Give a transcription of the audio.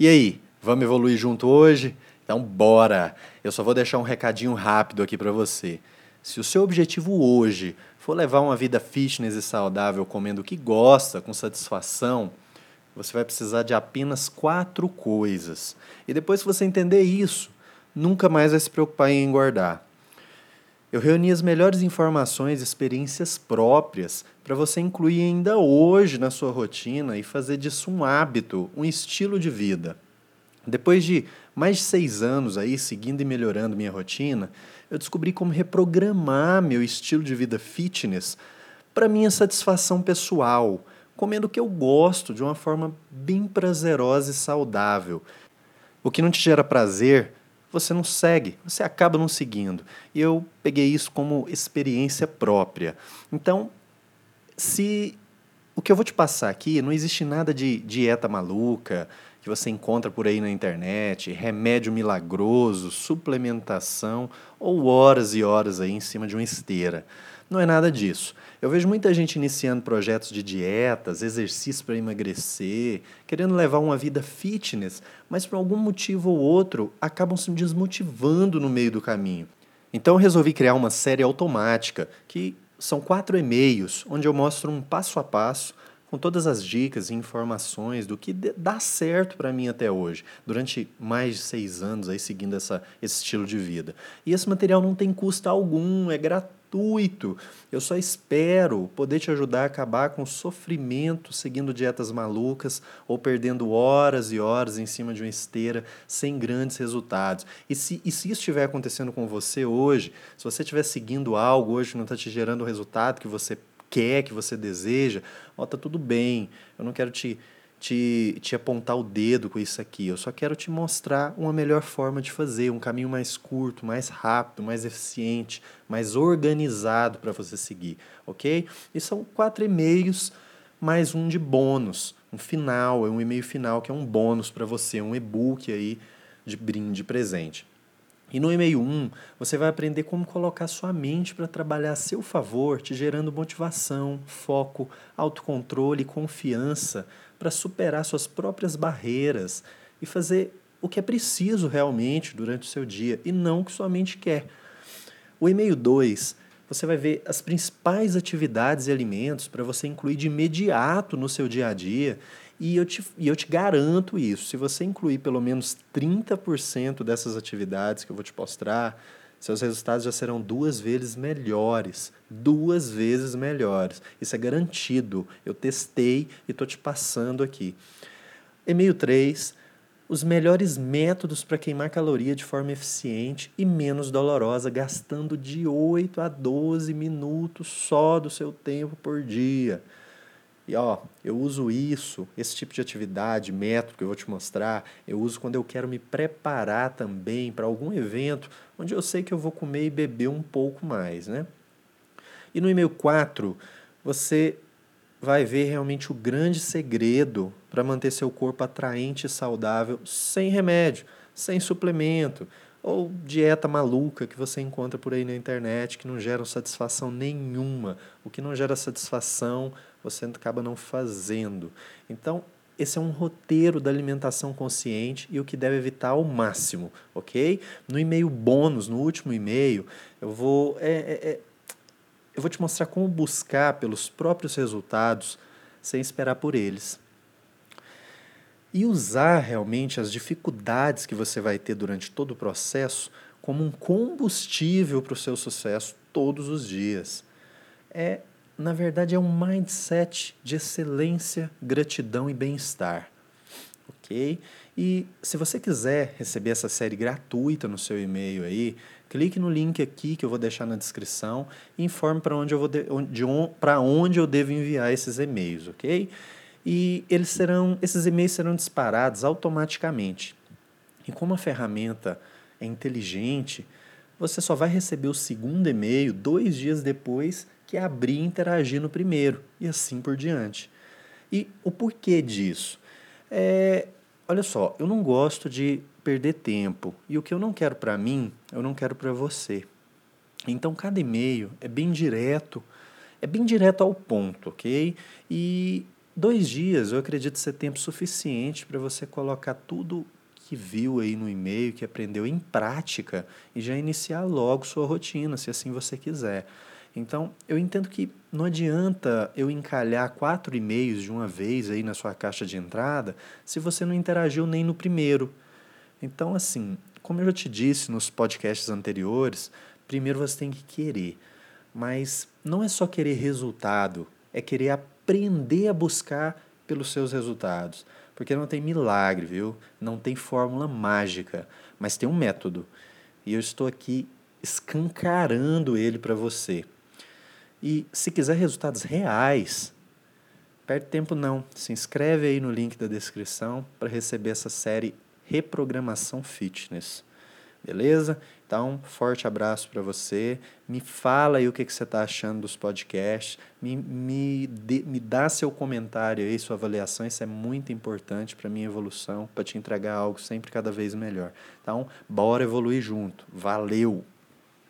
E aí, vamos evoluir junto hoje? Então, bora! Eu só vou deixar um recadinho rápido aqui para você. Se o seu objetivo hoje for levar uma vida fitness e saudável comendo o que gosta, com satisfação, você vai precisar de apenas quatro coisas. E depois que você entender isso, nunca mais vai se preocupar em engordar. Eu reuni as melhores informações e experiências próprias para você incluir ainda hoje na sua rotina e fazer disso um hábito, um estilo de vida. Depois de mais de seis anos aí seguindo e melhorando minha rotina, eu descobri como reprogramar meu estilo de vida fitness para minha satisfação pessoal, comendo o que eu gosto de uma forma bem prazerosa e saudável. O que não te gera prazer você não segue, você acaba não seguindo. E eu peguei isso como experiência própria. Então, se o que eu vou te passar aqui, não existe nada de dieta maluca que você encontra por aí na internet, remédio milagroso, suplementação ou horas e horas aí em cima de uma esteira. Não é nada disso. Eu vejo muita gente iniciando projetos de dietas, exercícios para emagrecer, querendo levar uma vida fitness, mas por algum motivo ou outro acabam se desmotivando no meio do caminho. Então eu resolvi criar uma série automática, que são quatro e-mails, onde eu mostro um passo a passo com todas as dicas e informações do que dá certo para mim até hoje, durante mais de seis anos aí seguindo essa, esse estilo de vida. E esse material não tem custo algum, é gratuito. Eu só espero poder te ajudar a acabar com o sofrimento seguindo dietas malucas ou perdendo horas e horas em cima de uma esteira sem grandes resultados. E se, e se isso estiver acontecendo com você hoje, se você estiver seguindo algo hoje que não está te gerando o resultado que você quer, que você deseja, ó, tá tudo bem. Eu não quero te, te, te apontar o dedo com isso aqui. Eu só quero te mostrar uma melhor forma de fazer, um caminho mais curto, mais rápido, mais eficiente, mais organizado para você seguir, ok? E são quatro e-mails mais um de bônus, um final, é um e-mail final que é um bônus para você, um e-book aí de brinde presente. E no e-mail 1, você vai aprender como colocar sua mente para trabalhar a seu favor, te gerando motivação, foco, autocontrole e confiança para superar suas próprias barreiras e fazer o que é preciso realmente durante o seu dia e não o que sua mente quer. O e-mail 2, você vai ver as principais atividades e alimentos para você incluir de imediato no seu dia a dia e eu te, e eu te garanto isso: se você incluir pelo menos 30% dessas atividades que eu vou te mostrar, seus resultados já serão duas vezes melhores. Duas vezes melhores. Isso é garantido. Eu testei e estou te passando aqui. E-mail 3. Os melhores métodos para queimar caloria de forma eficiente e menos dolorosa, gastando de 8 a 12 minutos só do seu tempo por dia. E ó, eu uso isso, esse tipo de atividade, método que eu vou te mostrar, eu uso quando eu quero me preparar também para algum evento onde eu sei que eu vou comer e beber um pouco mais, né? E no e-mail 4, você vai ver realmente o grande segredo para manter seu corpo atraente e saudável sem remédio, sem suplemento ou dieta maluca que você encontra por aí na internet que não geram satisfação nenhuma. O que não gera satisfação você acaba não fazendo. Então, esse é um roteiro da alimentação consciente e o que deve evitar ao máximo, ok? No e-mail bônus, no último e-mail, eu vou, é, é, é, eu vou te mostrar como buscar pelos próprios resultados sem esperar por eles. E usar realmente as dificuldades que você vai ter durante todo o processo como um combustível para o seu sucesso todos os dias. É na verdade, é um mindset de excelência, gratidão e bem-estar. Ok? E se você quiser receber essa série gratuita no seu e-mail aí, clique no link aqui que eu vou deixar na descrição e informe para onde eu vou de, de para onde eu devo enviar esses e-mails, ok? E eles serão, esses e-mails serão disparados automaticamente. E como a ferramenta é inteligente, você só vai receber o segundo e-mail dois dias depois que abrir e interagir no primeiro, e assim por diante. E o porquê disso? É, olha só, eu não gosto de perder tempo, e o que eu não quero para mim, eu não quero para você. Então, cada e-mail é bem direto, é bem direto ao ponto, ok? E Dois dias, eu acredito ser tempo suficiente para você colocar tudo que viu aí no e-mail, que aprendeu em prática e já iniciar logo sua rotina, se assim você quiser. Então, eu entendo que não adianta eu encalhar quatro e-mails de uma vez aí na sua caixa de entrada se você não interagiu nem no primeiro. Então, assim, como eu já te disse nos podcasts anteriores, primeiro você tem que querer. Mas não é só querer resultado, é querer aprender a buscar pelos seus resultados. Porque não tem milagre, viu? Não tem fórmula mágica, mas tem um método. E eu estou aqui escancarando ele para você. E se quiser resultados reais, perde tempo não. Se inscreve aí no link da descrição para receber essa série Reprogramação Fitness. Beleza? Então, forte abraço para você. Me fala aí o que, que você está achando dos podcasts. Me, me, de, me dá seu comentário aí, sua avaliação. Isso é muito importante para minha evolução, para te entregar algo sempre cada vez melhor. Então, bora evoluir junto. Valeu!